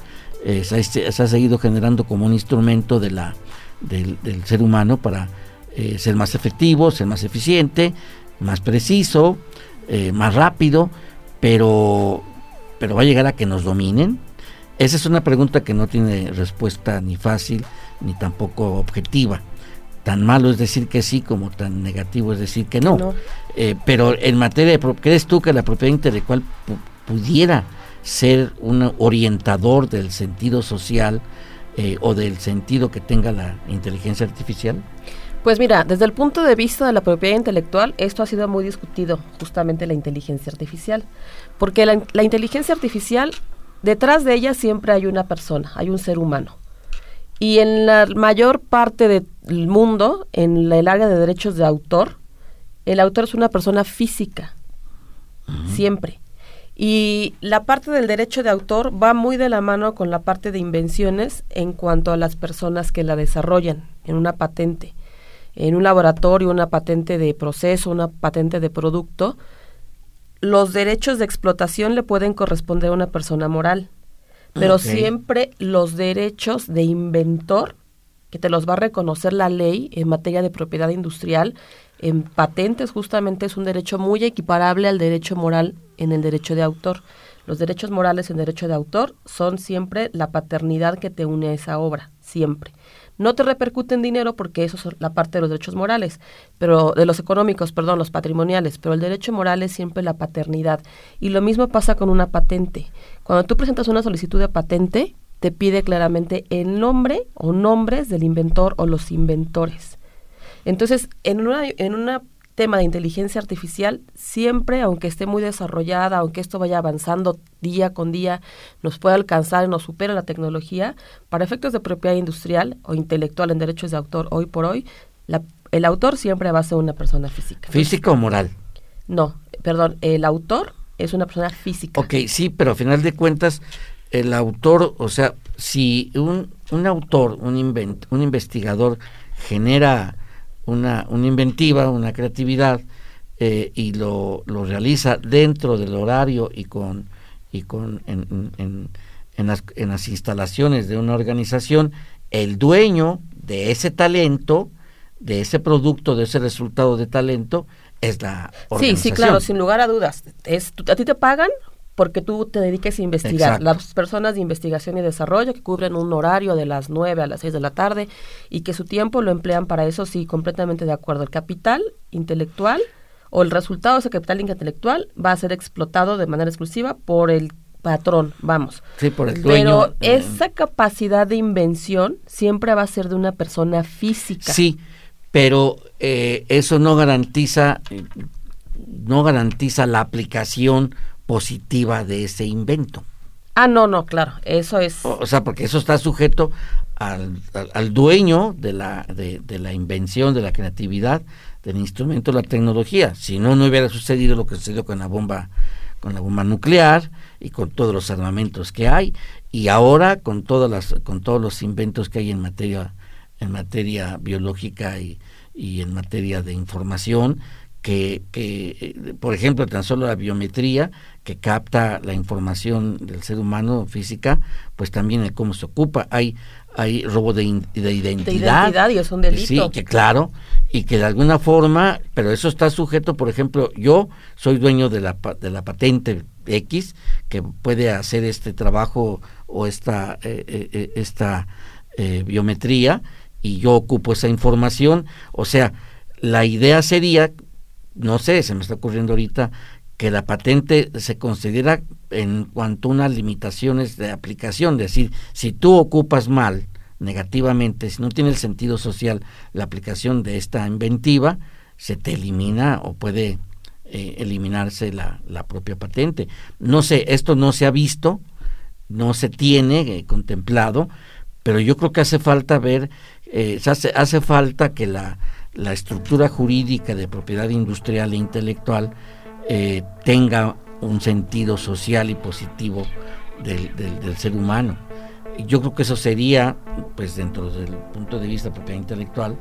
eh, se, ha, seguido generando como un instrumento de la, del, ser humano para ser más efectivo, ser más eficiente, más preciso, más rápido, pero pero va a llegar a que nos dominen? Esa es una pregunta que no tiene respuesta ni fácil ni tampoco objetiva. Tan malo es decir que sí como tan negativo es decir que no. Eh, pero en materia de... ¿Crees tú que la propiedad intelectual pudiera ser un orientador del sentido social eh, o del sentido que tenga la inteligencia artificial? Pues mira, desde el punto de vista de la propiedad intelectual, esto ha sido muy discutido, justamente la inteligencia artificial, porque la, inteligencia artificial, detrás de ella siempre hay una persona, hay un ser humano. Y en la mayor parte del mundo, en el área de derechos de autor, el autor es una persona física, siempre. Y la parte del derecho de autor va muy de la mano con la parte de invenciones en cuanto a las personas que la desarrollan en una patente. En un laboratorio una patente de proceso, una patente de producto, los derechos de explotación le pueden corresponder a una persona moral, pero siempre los derechos de inventor, que te los va a reconocer la ley en materia de propiedad industrial, en patentes justamente es un derecho muy equiparable al derecho moral en el derecho de autor. Los derechos morales en derecho de autor son siempre la paternidad que te une a esa obra, siempre no te repercute en dinero porque eso es la parte de los derechos morales, pero de los económicos, perdón, los patrimoniales, pero el derecho moral es siempre la paternidad. Y lo mismo pasa con una patente. Cuando tú presentas una solicitud de patente, te pide claramente el nombre o nombres del inventor o los inventores. Entonces, en una, en una tema de inteligencia artificial, siempre, aunque esté muy desarrollada, aunque esto vaya avanzando día con día, nos puede alcanzar y nos supera la tecnología, para efectos de propiedad industrial o intelectual en derechos de autor hoy por hoy, el autor siempre va a ser una persona física. ¿Física o moral? No, perdón, el autor es una persona física. Ok, sí, pero a final de cuentas, el autor, o sea, si un, un autor, un, invent, un investigador genera una, una inventiva, una creatividad eh, y lo, lo, realiza dentro del horario y con y con en, en, en, las, en las instalaciones de una organización, el dueño de ese talento, de ese producto, de ese resultado de talento, es la organización. Sí, sí, claro, sin lugar a dudas. Es, a ti te pagan porque tú te dediques a investigar. Las personas de investigación y desarrollo que cubren un horario de las 9 a las 6 de la tarde y que su tiempo lo emplean para eso, sí, completamente de acuerdo. El capital intelectual o el resultado de ese capital intelectual va a ser explotado de manera exclusiva por el patrón, vamos. Sí, por el dueño. Pero eh, esa capacidad de invención siempre va a ser de una persona física. Sí, pero eh, eso no garantiza no garantiza la aplicación positiva de ese invento. Ah, no, no, claro, eso es. O, sea, porque eso está sujeto al, al, dueño de la, de, de, la invención, de la creatividad, del instrumento, de la tecnología. Si no, no hubiera sucedido lo que sucedió con la bomba, con la bomba nuclear y con todos los armamentos que hay, y ahora con todas las, con todos los inventos que hay en materia, en materia biológica y, y en materia de información, que, que, por ejemplo, tan solo la biometría, que capta la información del ser humano física, pues también el cómo se ocupa. Hay, hay robo de, de identidad. De identidad y es un delito. Sí, que claro, y que de alguna forma, pero eso está sujeto, por ejemplo, yo soy dueño de la, de la patente X, que puede hacer este trabajo o esta, eh, eh, eh esta eh, biometría, y yo ocupo esa información. O sea, la idea sería no sé, se me está ocurriendo ahorita que la patente se considera en cuanto a unas limitaciones de aplicación, es decir, si tú ocupas mal, negativamente, si no tiene el sentido social la aplicación de esta inventiva, se te elimina o puede eh, eliminarse la, la, propia patente. No sé, esto no se ha visto, no se tiene eh, contemplado, pero yo creo que hace falta ver, eh, hace, hace falta que la, la estructura jurídica de propiedad industrial e intelectual eh, tenga un sentido social y positivo del, del, ser humano. Yo creo que eso sería, pues dentro del punto de vista de propiedad intelectual,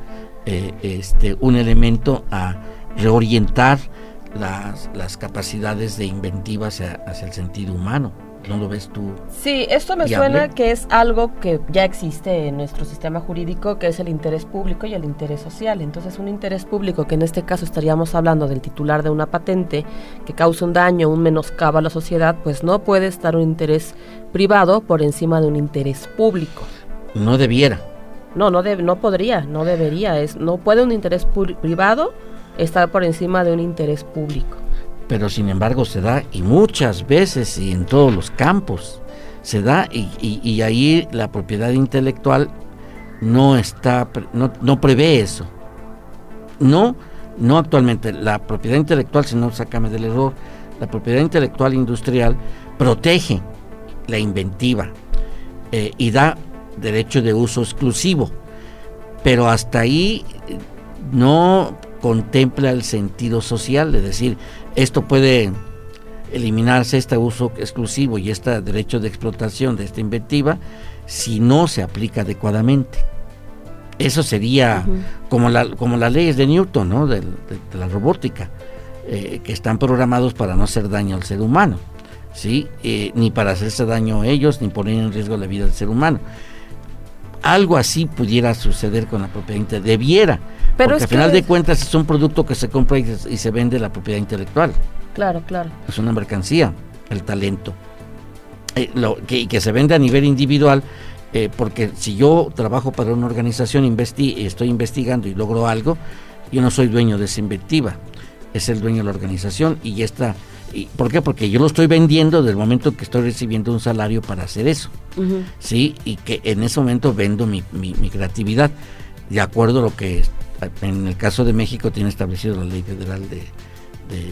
eh, este, un elemento a reorientar las, las capacidades de inventiva hacia el sentido humano. ¿No lo ves tú? Sí, esto me suena que es algo que ya existe en nuestro sistema jurídico, que es el interés público y el interés social. Entonces, un interés público, que en este caso estaríamos hablando del titular de una patente que causa un daño, un menoscabo a la sociedad, pues no puede estar un interés privado por encima de un interés público. No debiera. No, no, no podría, no debería. Es, no puede un interés privado estar por encima de un interés público pero sin embargo se da y muchas veces y en todos los campos se da y, ahí la propiedad intelectual no está no, no, prevé eso. No no actualmente la propiedad intelectual si no sácame del error la propiedad intelectual industrial protege la inventiva eh, y da derecho de uso exclusivo pero hasta ahí eh, no contempla el sentido social, es decir, esto puede eliminarse este uso exclusivo y este derecho de explotación de esta inventiva si no se aplica adecuadamente. Eso sería como, la, como las leyes de Newton, ¿no? de, la robótica, eh, que están programados para no hacer daño al ser humano, ¿sí? Eh, ni para hacerse daño a ellos, ni poner en riesgo la vida del ser humano. Algo así pudiera suceder con la propiedad, debiera, pero Porque al final de cuentas es un producto que se compra y, se vende la propiedad intelectual. Claro, claro. Es una mercancía, el talento. Eh, lo, que, que se vende a nivel individual, eh, porque si yo trabajo para una organización, investi estoy investigando y logro algo, yo no soy dueño de esa inventiva, es el dueño de la organización y ya está. Y, ¿Por qué? Porque yo lo estoy vendiendo desde el momento que estoy recibiendo un salario para hacer eso. ¿Sí? Y que en ese momento vendo mi, mi, mi creatividad de acuerdo a lo que en el caso de México tiene establecido la ley federal de,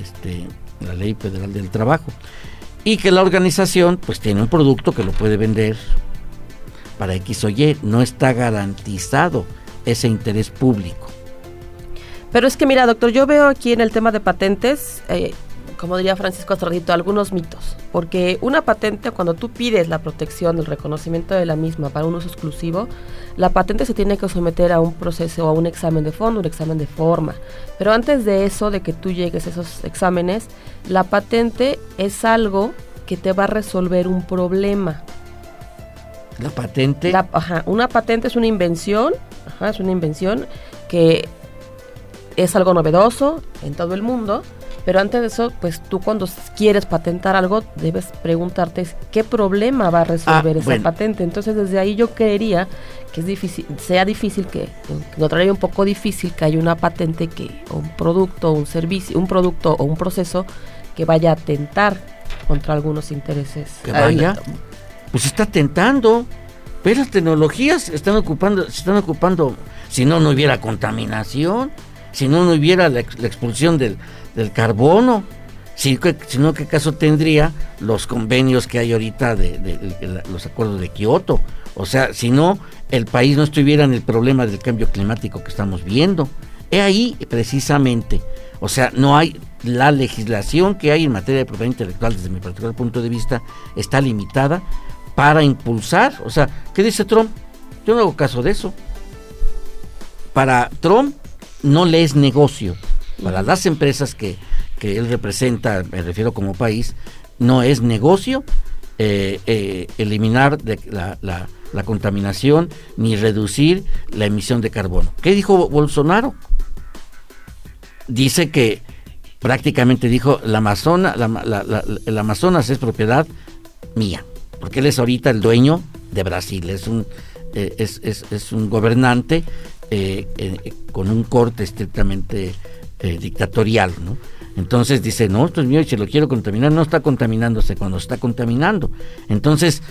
este, la ley federal del trabajo y que la organización pues tiene un producto que lo puede vender para X o Y, no está garantizado ese interés público. Pero es que mira, doctor, yo veo aquí en el tema de patentes, eh, como diría Francisco Astradito, algunos mitos. Porque una patente, cuando tú pides la protección, el reconocimiento de la misma para un uso exclusivo, la patente se tiene que someter a un proceso, a un examen de fondo, un examen de forma. Pero antes de eso, de que tú llegues a esos exámenes, la patente es algo que te va a resolver un problema. ¿La patente? ajá, una patente es una invención, ajá, es una invención que es algo novedoso en todo el mundo pero antes de eso, pues tú cuando quieres patentar algo, debes preguntarte qué problema va a resolver ah, esa patente. Entonces, desde ahí yo creería que es difícil, sea difícil que, encontraría un poco difícil que haya una patente que, o un producto, un servicio, un producto o un proceso que vaya a atentar contra algunos intereses. Que vaya, pues está tentando. Pero las tecnologías están ocupando, se están ocupando, si no, no hubiera contaminación, si no, no hubiera la expulsión del, del carbono. sino qué caso tendría los convenios que hay ahorita de, los acuerdos de Kioto. O sea, si no, el país no estuviera en el problema del cambio climático que estamos viendo. He ahí precisamente. O sea, no hay la legislación que hay en materia de propiedad intelectual, desde mi particular punto de vista, está limitada para impulsar. O sea, ¿qué dice Trump? Yo no hago caso de eso. Para Trump no le es negocio. Para las empresas que, que él representa, me refiero como país, no es negocio eh, eh, eliminar de la, la, contaminación ni reducir la emisión de carbono. ¿Qué dijo Bolsonaro? Dice que prácticamente dijo la Amazona, la, el Amazonas es propiedad mía, porque él es ahorita el dueño de Brasil, es un, eh, es, es, es, un gobernante con un corte estrictamente dictatorial, ¿no? Entonces dice, no, esto es mío y si lo quiero contaminar, no está contaminándose cuando está contaminando. Entonces,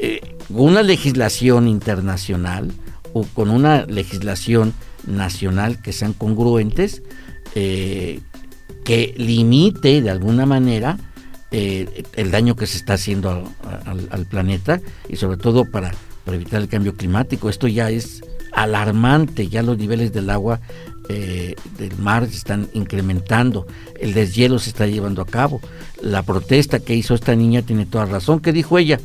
eh, una legislación internacional o con una legislación nacional que sean congruentes, eh, que limite de alguna manera eh, el daño que se está haciendo al, planeta y sobre todo para, para, evitar el cambio climático. Esto ya es alarmante, ya los niveles del agua eh, del mar se están incrementando, el deshielo se está llevando a cabo. La protesta que hizo esta niña tiene toda razón. ¿Qué dijo ella?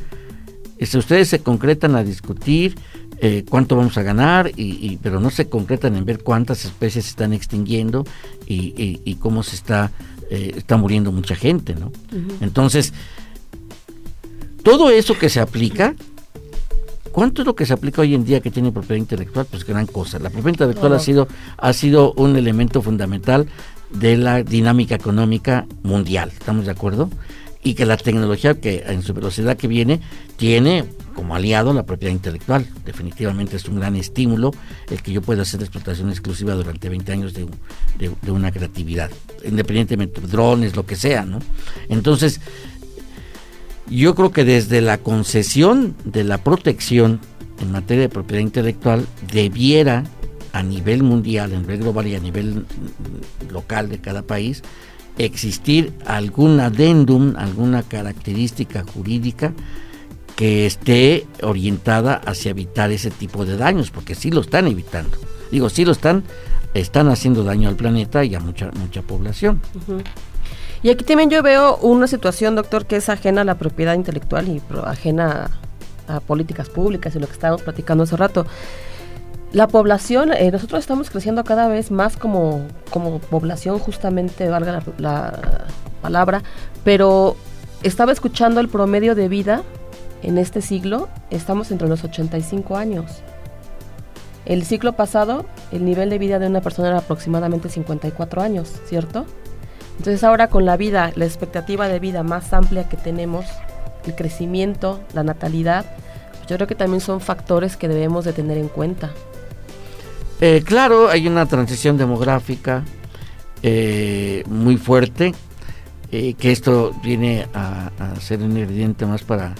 Si ustedes se concretan a discutir eh, cuánto vamos a ganar, y, pero no se concretan en ver cuántas especies se están extinguiendo y, cómo se está, eh, está muriendo mucha gente, ¿no? Entonces, todo eso que se aplica ¿Cuánto es lo que se aplica hoy en día que tiene propiedad intelectual? Pues gran cosa. La propiedad intelectual ha, sido, ha sido un elemento fundamental de la dinámica económica mundial, ¿estamos de acuerdo? Y que la tecnología que en su velocidad que viene tiene como aliado la propiedad intelectual. Definitivamente es un gran estímulo el que yo pueda hacer explotación exclusiva durante 20 años de, de una creatividad, independientemente de drones, lo que sea, ¿no? Entonces, yo creo que desde la concesión de la protección en materia de propiedad intelectual debiera a nivel mundial, a nivel global y a nivel local de cada país, existir algún adendum, alguna característica jurídica que esté orientada hacia evitar ese tipo de daños, porque sí lo están evitando. Digo, sí lo están, están haciendo daño al planeta y a mucha mucha población. Y aquí también yo veo una situación, doctor, que es ajena a la propiedad intelectual y ajena a, políticas públicas y lo que estábamos platicando hace rato. La población, eh, nosotros estamos creciendo cada vez más como, como población, justamente, valga la, palabra, pero estaba escuchando el promedio de vida en este siglo, estamos entre los 85 años. El siglo pasado, el nivel de vida de una persona era aproximadamente 54 años, ¿cierto? Entonces ahora con la vida, la expectativa de vida más amplia que tenemos, el crecimiento, la natalidad, pues yo creo que también son factores que debemos de tener en cuenta. Eh, claro, hay una transición demográfica eh, muy fuerte, eh, que esto viene a, a, ser un ingrediente más para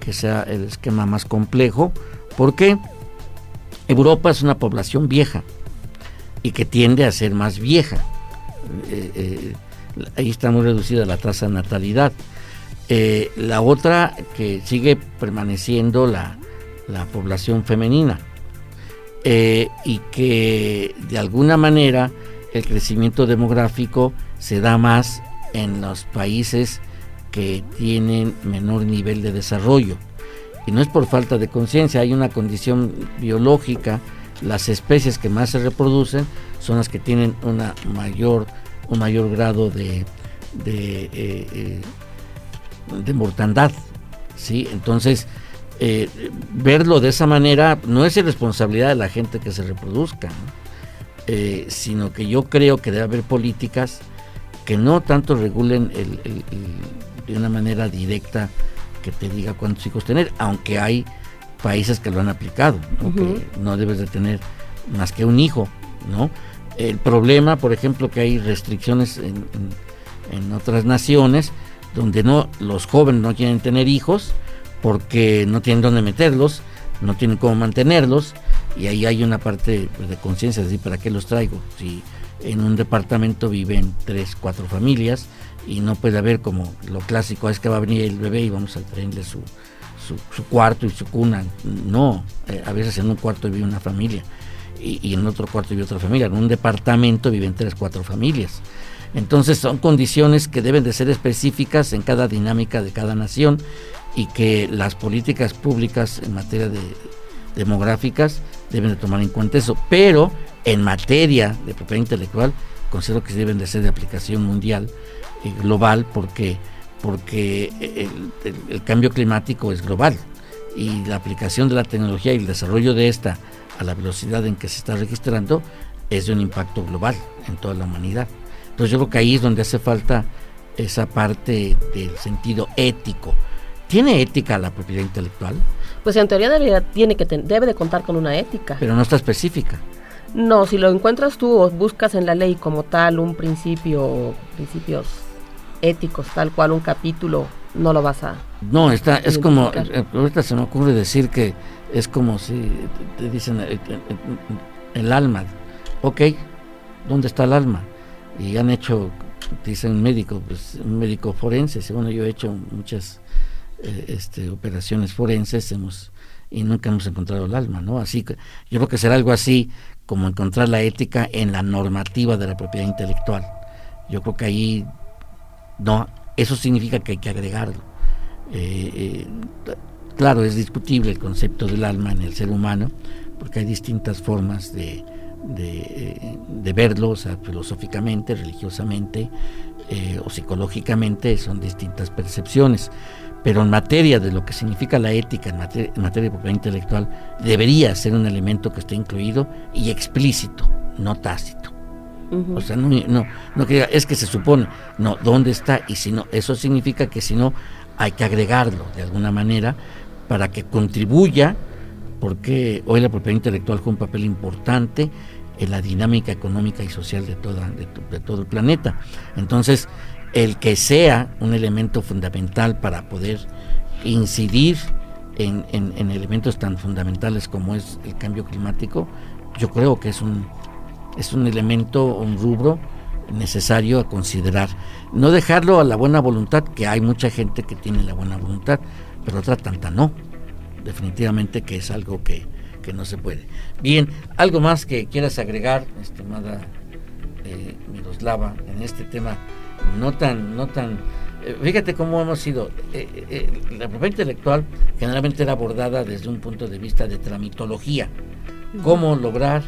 que sea el esquema más complejo, porque Europa es una población vieja y que tiende a ser más vieja ahí está muy reducida la tasa de natalidad. Eh, la otra que sigue permaneciendo la, población femenina eh, y que de alguna manera el crecimiento demográfico se da más en los países que tienen menor nivel de desarrollo. Y no es por falta de conciencia, hay una condición biológica, las especies que más se reproducen son las que tienen una mayor un mayor grado de, de, eh, eh, de mortandad. ¿sí? Entonces, eh, verlo de esa manera no es irresponsabilidad de la gente que se reproduzca, sino que yo creo que debe haber políticas que no tanto regulen el, de una manera directa que te diga cuántos hijos tener, aunque hay países que lo han aplicado, ¿no? que no debes de tener más que un hijo, ¿no? El problema, por ejemplo, que hay restricciones en, otras naciones donde no los jóvenes no quieren tener hijos porque no tienen dónde meterlos, no tienen cómo mantenerlos y ahí hay una parte pues, de conciencia, decir, ¿para qué los traigo? Si en un departamento viven tres, cuatro familias y no puede haber como lo clásico, es que va a venir el bebé y vamos a traerle su, su, cuarto y su cuna. No, eh, a veces en un cuarto vive una familia y, y, en otro cuarto vive otra familia. En un departamento viven tres, cuatro familias. Entonces son condiciones que deben de ser específicas en cada dinámica de cada nación y que las políticas públicas en materia de demográficas deben de tomar en cuenta eso. Pero en materia de propiedad intelectual considero que deben de ser de aplicación mundial, eh, global, porque, porque el, cambio climático es global y la aplicación de la tecnología y el desarrollo de esta a la velocidad en que se está registrando es de un impacto global en toda la humanidad. Entonces yo creo que ahí es donde hace falta esa parte del sentido ético. ¿Tiene ética la propiedad intelectual? Pues en teoría debe, tiene que debe de contar con una ética. Pero no está específica. No, si lo encuentras tú o buscas en la ley como tal un principio, principios éticos, tal cual un capítulo, no lo vas a. No, está, es como, eh, ahorita se me ocurre decir que es como si te dicen el, el alma. Ok, ¿dónde está el alma? Y han hecho, dicen médico, pues un médico forense, según yo he hecho muchas eh, este, operaciones forenses, hemos y nunca hemos encontrado el alma, ¿no? Así que yo creo que será algo así como encontrar la ética en la normativa de la propiedad intelectual. Yo creo que ahí no, eso significa que hay que agregarlo. Eh, eh, claro, es discutible el concepto del alma en el ser humano, porque hay distintas formas de, de, verlo, o sea, filosóficamente, religiosamente eh, o psicológicamente, son distintas percepciones. Pero en materia de lo que significa la ética, en materia, de propiedad intelectual, debería ser un elemento que esté incluido y explícito, no tácito. O sea, no, no, no que es que se supone, no, ¿dónde está? Y si no, eso significa que si no, hay que agregarlo de alguna manera para que contribuya, porque hoy la propiedad intelectual juega un papel importante en la dinámica económica y social de, de todo el planeta. Entonces, el que sea un elemento fundamental para poder incidir en, elementos tan fundamentales como es el cambio climático, yo creo que es un, es un elemento, un rubro necesario a considerar. No dejarlo a la buena voluntad, que hay mucha gente que tiene la buena voluntad, pero otra tanta no. Definitivamente que es algo que, no se puede. Bien, ¿algo más que quieras agregar, estimada eh, Miroslava, en este tema no tan, no tan, eh, fíjate cómo hemos sido, eh, eh, la propiedad intelectual generalmente era abordada desde un punto de vista de tramitología, cómo lograr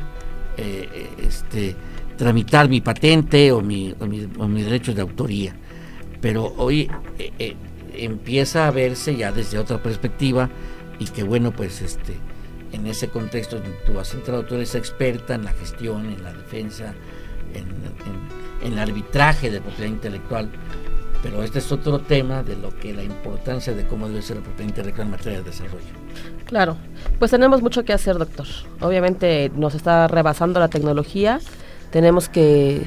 este, tramitar mi patente o mi, o, mis derechos de autoría, pero hoy empieza a verse ya desde otra perspectiva y que bueno, pues este, en ese contexto tú has entrado, tú eres experta en la gestión, en la defensa, en en el arbitraje de propiedad intelectual. Pero este es otro tema de lo que la importancia de cómo debe ser la propiedad intelectual en materia de desarrollo. Claro, pues tenemos mucho que hacer, doctor. Obviamente nos está rebasando la tecnología, tenemos que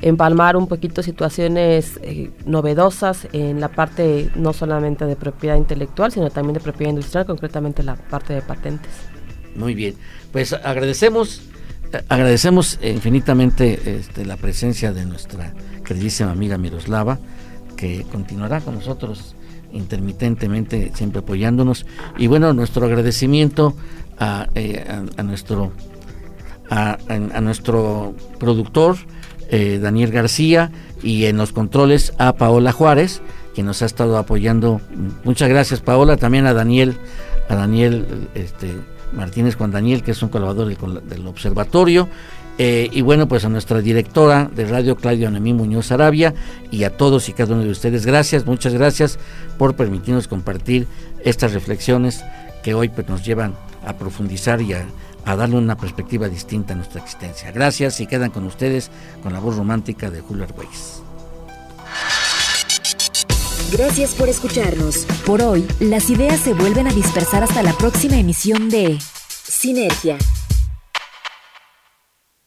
empalmar un poquito situaciones eh, novedosas en la parte no solamente de propiedad intelectual, sino también de propiedad industrial, concretamente la parte de patentes. Muy bien, pues agradecemos agradecemos infinitamente este, la presencia de nuestra queridísima amiga Miroslava, que continuará con nosotros intermitentemente, siempre apoyándonos. Y bueno, nuestro agradecimiento a, eh, nuestro, a, nuestro productor, eh, Daniel García, y en los controles a Paola Juárez, que nos ha estado apoyando. Muchas gracias, Paola, también a Daniel, a Daniel, este Martínez Juan Daniel, que es un colaborador del, observatorio, eh, y bueno, pues a nuestra directora de radio, Claudia Noemí Muñoz Arabia, y a todos y cada uno de ustedes, gracias, muchas gracias por permitirnos compartir estas reflexiones que hoy pues, nos llevan a profundizar y a, darle una perspectiva distinta a nuestra existencia. Gracias y quedan con ustedes con la voz romántica de Julio Arguelles. Gracias por escucharnos. Por hoy, las ideas se vuelven a dispersar hasta la próxima emisión de Sinergia